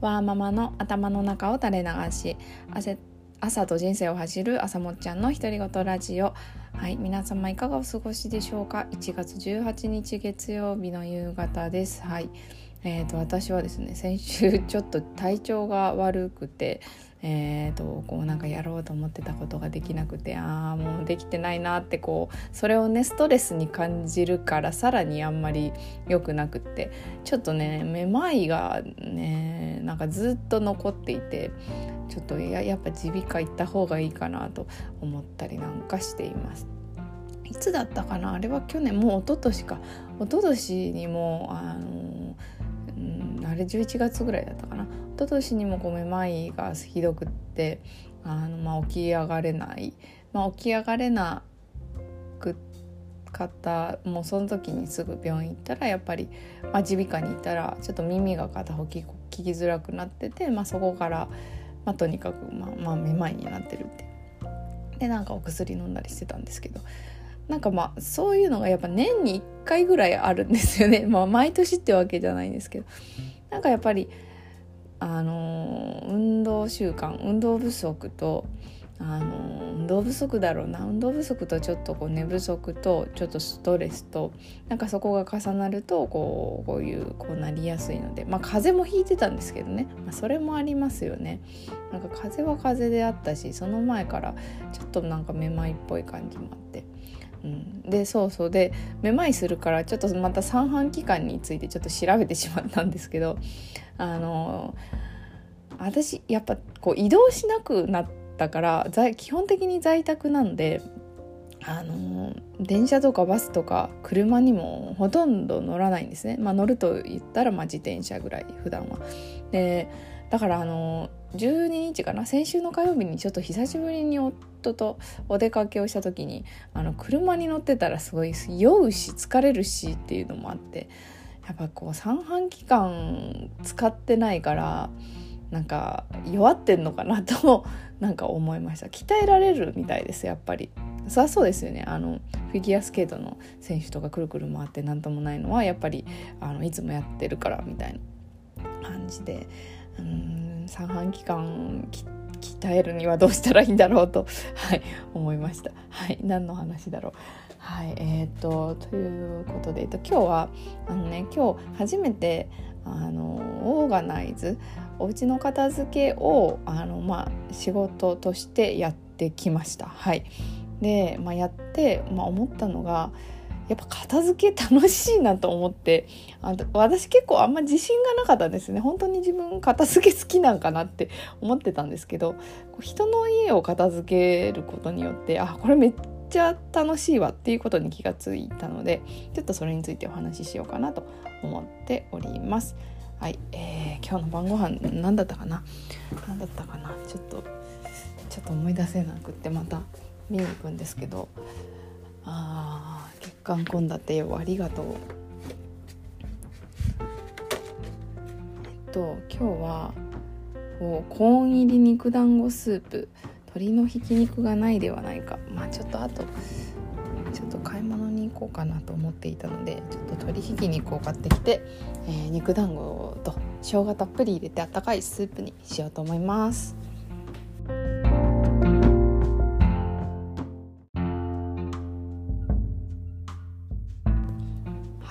ワーママの頭の中を垂れ流し朝と人生を走る朝もっちゃんの独り言ラジオ。はい皆様いかがお過ごしでしょうか？1月18日月曜日の夕方です。はい。えーと、私はですね先週ちょっと体調が悪くてえーと、こうなんかやろうと思ってたことができなくてああもうできてないなってこうそれをねストレスに感じるからさらにあんまり良くなくってちょっとねめまいがねなんかずっと残っていてちょっとややっぱ耳鼻科行った方がいいかなと思ったりなんかしています。いつだったかな？あれは去年もう一昨年か。一昨年にもあの、うん、あれ11月ぐらいだったかな。一昨年にもこうめまいがひどくってあの、まあ、起き上がれない、まあ、起き上がれなく方もうその時にすぐ病院行ったらやっぱり耳鼻科に行ったらちょっと耳が片方聞きづらくなってて、まあ、そこから、まあ、とにかく、まあ、まあめまいになってるって。でなんかお薬飲んだりしてたんですけど。なんかまあそういうのがやっぱ年に1回ぐらいあるんですよね。まあ毎年ってわけじゃないんですけど。なんかやっぱりあの運動習慣運動不足とあの運動不足だろうな。運動不足とちょっとこう寝不足とちょっとストレスとなんかそこが重なるとこうこういうこうなりやすいので。まあ風邪もひいてたんですけどね、まあ、それもありますよね。なんか風邪は風邪であったしその前からちょっとなんかめまいっぽい感じもあって。うん、でそうそう。でめまいするからちょっとまた三半規管についてちょっと調べてしまったんですけどあの私やっぱこう移動しなくなったから基本的に在宅なんであの電車とかバスとか車にもほとんど乗らないんですね、まあ、乗ると言ったらまあ自転車ぐらい普段は。でだからあの12日かな？先週の火曜日にちょっと久しぶりに夫とお出かけをした時にあの車に乗ってたらすごい酔うし疲れるしっていうのもあってやっぱこう三半規管使ってないからなんか弱ってんのかな？となんか思いました。鍛えられるみたいですやっぱり。そりゃそうですよね。あのフィギュアスケートの選手とかくるくる回って何ともないのはやっぱりあのいつもやってるからみたいな感じで。うん三半規管鍛えるにはどうしたらいいんだろうと、はい、思いました。はい、何の話だろう。はい、えー、っとということで、えっと、今日はあのね今日初めてあのオーガナイズお家の片付けをあの、まあ、仕事としてやってきました。はい、で、まあ、やって、まあ、思ったのがやっぱ片付け楽しいなと思ってあ私結構あんま自信がなかったんですね。本当に自分片付け好きなんかなって思ってたんですけど人の家を片付けることによってあこれめっちゃ楽しいわっていうことに気がついたのでちょっとそれについてお話ししようかなと思っております。はい、えー、今日の晩ご飯何だったかな？何だったかな？ちょっとちょっと思い出せなくってまた見に行くんですけど。あー。月刊献立よありがとう。えっと今日はコーン入り肉団子スープ。鶏のひき肉がないではないか。まあちょっとあとちょっと買い物に行こうかなと思っていたのでちょっと鶏ひき肉を買ってきて、えー、肉団子と生姜たっぷり入れてあったかいスープにしようと思います。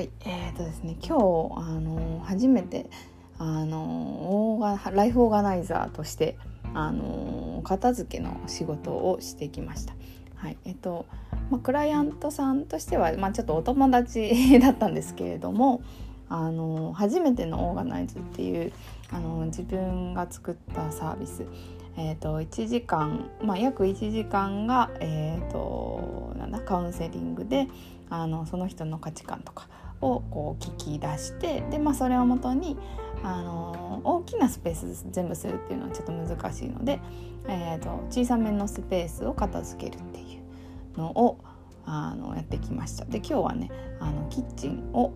はいえーとですね今日あの初めてあのオーガライフオーガナイザーとしてあの片付けの仕事をしてきました。はいえっとまあ、クライアントさんとしては、まあ、ちょっとお友達だったんですけれどもあの初めてのオーガナイズっていうあの自分が作ったサービス、えーと、1時間、まあ、約1時間が、えーと、なんだカウンセリングであのその人の価値観とかをこう聞き出してで、まあ、それをもとにあの大きなスペース全部するっていうのはちょっと難しいので、えーと、小さめのスペースを片付けるっていうのをあのやってきました。で今日はねあのキッチンを、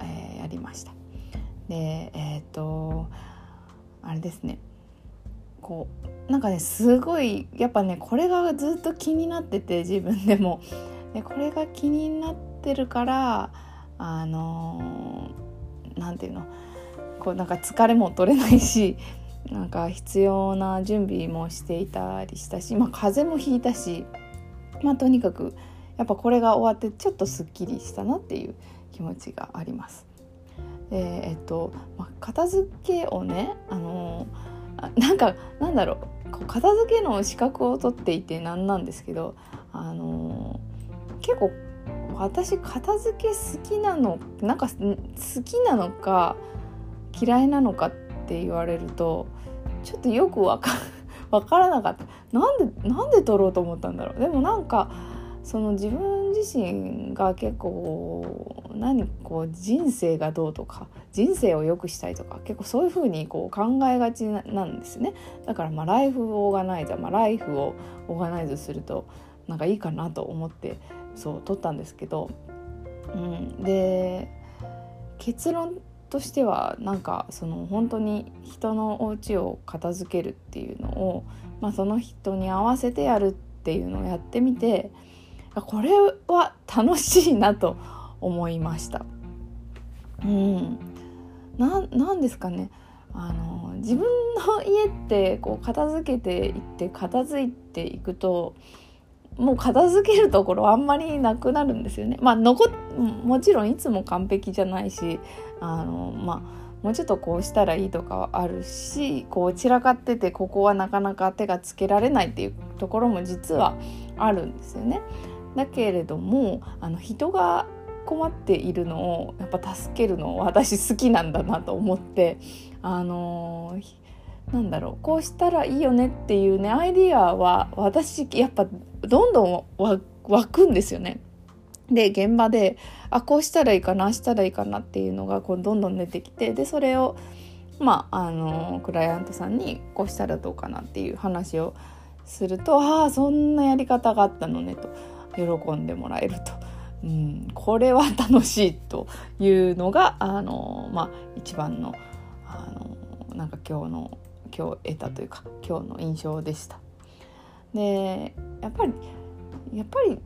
えー、やりました。でえっ、ー、とあれですね。こうなんかねすごいやっぱねこれがずっと気になってて自分でも。でこれが気になってるからあのー、て言うの？こうなんか疲れも取れないし なんか必要な準備もしていたりしたし、まあ、風邪もひいたし、まあ、とにかくやっぱこれが終わってちょっとすっきりしたなっていう気持ちがあります。でえっと、まあ、片付けをねあのなんかなんだろう片付けの資格を取っていてなんなんですけどあの結構私片付け好きなのなんか好きなのか嫌いなのかって言われるとちょっとよくわか 分からなかった。なんでなんで取ろうと思ったんだろう。でもなんかその自分自身が結構何こう人生がどうとか人生を良くしたいとか結構そういう風にこう考えがちなんですね。だからまあライフオーガナイザー、まあ、ライフをオーガナイズするとなんかいいかなと思ってそう取ったんですけど、うん、で結論としてはなんかその本当に人のお家を片付けるっていうのを、まあ、その人に合わせてやるっていうのをやってみてこれは楽しいなと思いました。うん、なんですかねあの自分の家ってこう片付けていって片付いていくともう片付けるところあんまりなくなるんですよね。まあ残もちろんいつも完璧じゃないしあのまあもうちょっとこうしたらいいとかはあるしこう散らかっててここはなかなか手がつけられないっていうところも実はあるんですよね。だけれどもあの人が困っているのをやっぱ助けるの私好きなんだなと思ってあのーなんだろうこうしたらいいよねっていうねアイディアは私やっぱどんどん湧くんですよね。で現場であこうしたらいいかなしたらいいかなっていうのがこうどんどん出てきてでそれをまああのクライアントさんにこうしたらどうかなっていう話をするとああそんなやり方があったのねと喜んでもらえると。うん、これは楽しいというのがあの、まあ、一番のあのなんか今日の今日得たというか今日の印象でした。でやっぱりやっぱり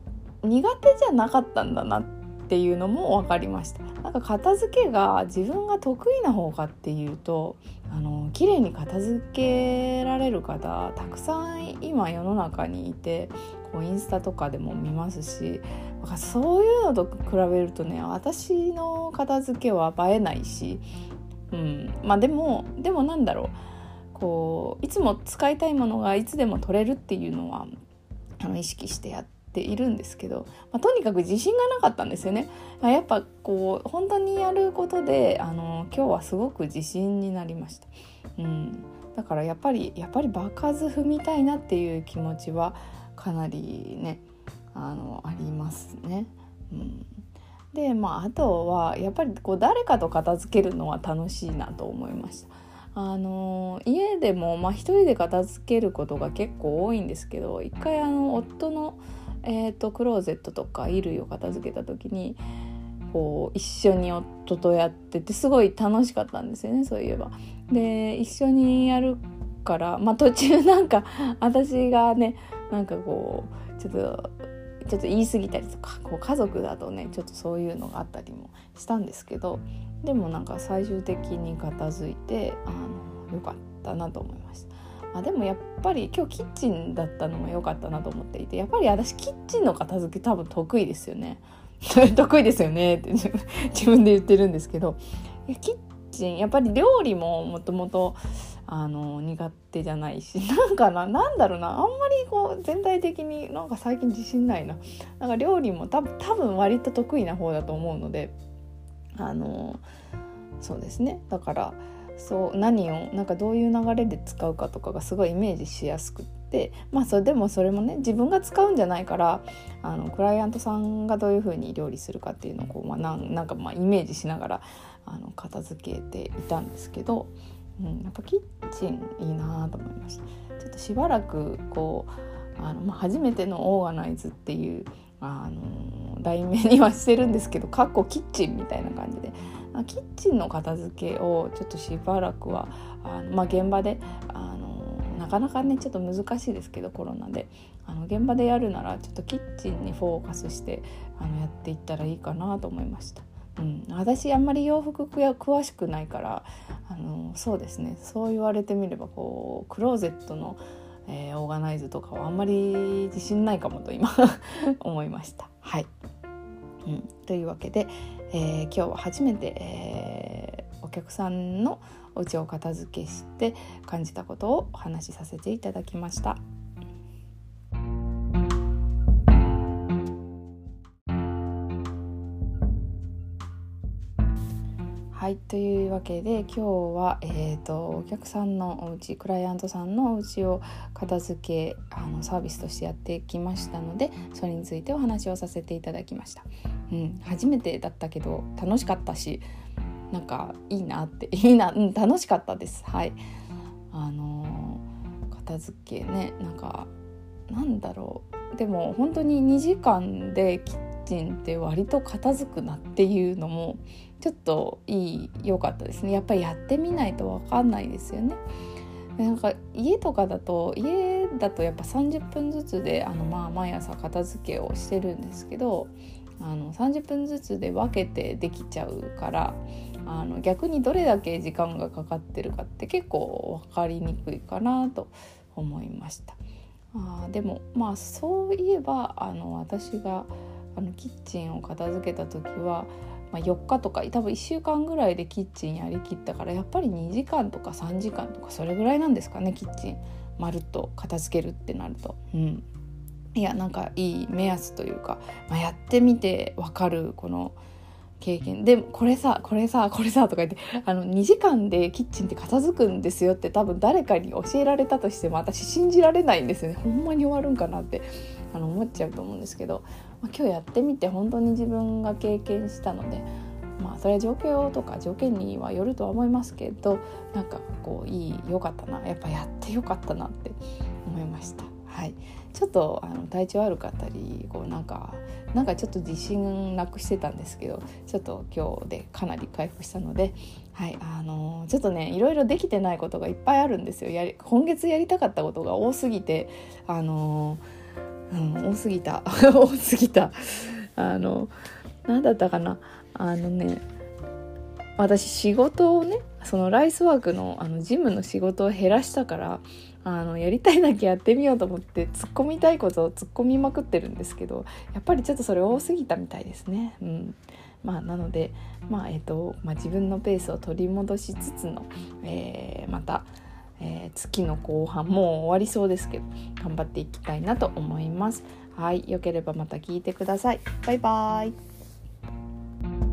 苦手じゃなかったんだなっていうのも分かりましたなんか片付けが自分が得意な方かっていうとあの綺麗に片付けられる方たくさん今世の中にいてこうインスタとかでも見ますしなんかそういうのと比べるとね私の片付けは映えないし、うん、まあでもでもなんだろうこういつも使いたいものがいつでも取れるっていうのはあの意識してやっているんですけど、まあ、とにかく自信がなかったんですよね。やっぱこう本当にやることであの今日はすごく自信になりました。うん、だからやっぱりやっぱり場数踏みたいなっていう気持ちはかなりねあのありますね。うんでまああとはやっぱりこう誰かと片付けるのは楽しいなと思いました。あの家でも、まあ、一人で片付けることが結構多いんですけど一回あの夫の、えーと、クローゼットとか衣類を片付けた時にこう一緒に夫とやっててすごい楽しかったんですよねそういえば。で一緒にやるから、まあ、途中なんか私がねなんかこうちょっとちょっと言い過ぎたりとかこう家族だとねちょっとそういうのがあったりもしたんですけどでもなんか最終的に片付いてあのよかったなと思いました。あでもやっぱり今日キッチンだったのも良かったなと思っていてやっぱり私キッチンの片付け多分得意ですよね 得意ですよねって自分で言ってるんですけどキッチンやっぱり料理ももともとあの苦手じゃないし なんかななんだろうなあんまりこう全体的になんか最近自信ないな。なんか料理も多分多分割と得意な方だと思うのであのそうですね。だからそう何をなんかどういう流れで使うかとかがすごいイメージしやすくってまあそれでもそれもね自分が使うんじゃないからあのクライアントさんがどういうふうに料理するかっていうのをこう、まあ、なんなんかまあイメージしながらあの片付けていたんですけど、うん、やっぱキッチンいいなと思いました。ちょっとしばらくこうあの、まあ、初めてのオーガナイズっていうあの題名にはしてるんですけどかっこキッチンみたいな感じでキッチンの片付けをちょっとしばらくはあの、まあ、現場であのなかなかねちょっと難しいですけどコロナであの現場でやるならちょっとキッチンにフォーカスしてあのやっていったらいいかなと思いました。うん、私あんまり洋服詳しくないからあのそうですねそう言われてみればこうクローゼットの、えー、オーガナイズとかはあんまり自信ないかもと今 思いました。はい、うん、というわけで、えー、今日は初めて、えー、お客さんのお家を片付けして感じたことをお話しさせていただきました。はいというわけで今日は、えーと、お客さんのお家クライアントさんのお家を片付けあのサービスとしてやってきましたのでそれについてお話をさせていただきました。うん、初めてだったけど楽しかったしなんかいいなっていいな、うん、楽しかったです。はいあのー、片付けねなんかなんだろうでも本当に2時間でキッチンって割と片付くなっていうのもちょっといい良かったですねやっぱりやってみないと分かんないですよね。なんか家とかだと家だとやっぱ30分ずつであのまあ毎朝片付けをしてるんですけどあの30分ずつで分けてできちゃうからあの逆にどれだけ時間がかかってるかって結構分かりにくいかなと思いました。あでもまあそういえばあの私があのキッチンを片付けた時はまあ、4日とか多分1週間ぐらいでキッチンやりきったからやっぱり2時間とか3時間とかそれぐらいなんですかねキッチンまるっと片付けるってなると。うん。いやなんかいい目安というか、まあ、やってみて分かるこの経験。でこれさこれさこれさとか言ってあの2時間でキッチンって片付くんですよって多分誰かに教えられたとしても私信じられないんですよね。ほんまに終わるんかなってあの思っちゃうと思うんですけど。まあ、今日やってみて本当に自分が経験したのでまあそれは状況とか条件にはよるとは思いますけどなんかこういい良かったなやっぱやってよかったなって思いました。はい、ちょっとあの体調悪かったりこうなんかなんかちょっと自信なくしてたんですけどちょっと今日でかなり回復したので、はい。あのー、ちょっとねいろいろできてないことがいっぱいあるんですよ。やり今月やりたかったことが多すぎてあのーうん、多すぎた。多すぎた。あの何だったかな。あのね私仕事をねそのライスワークのあのジムの仕事を減らしたからあのやりたいだけやってみようと思って突っ込みたいことを突っ込みまくってるんですけどやっぱりちょっとそれ多すぎたみたいですね。うん。まあ、なので、まあえーとまあ、自分のペースを取り戻しつつの、えー、またえー、月の後半もう終わりそうですけど頑張っていきたいなと思います。はい、良ければまた聞いてください。バイバーイ。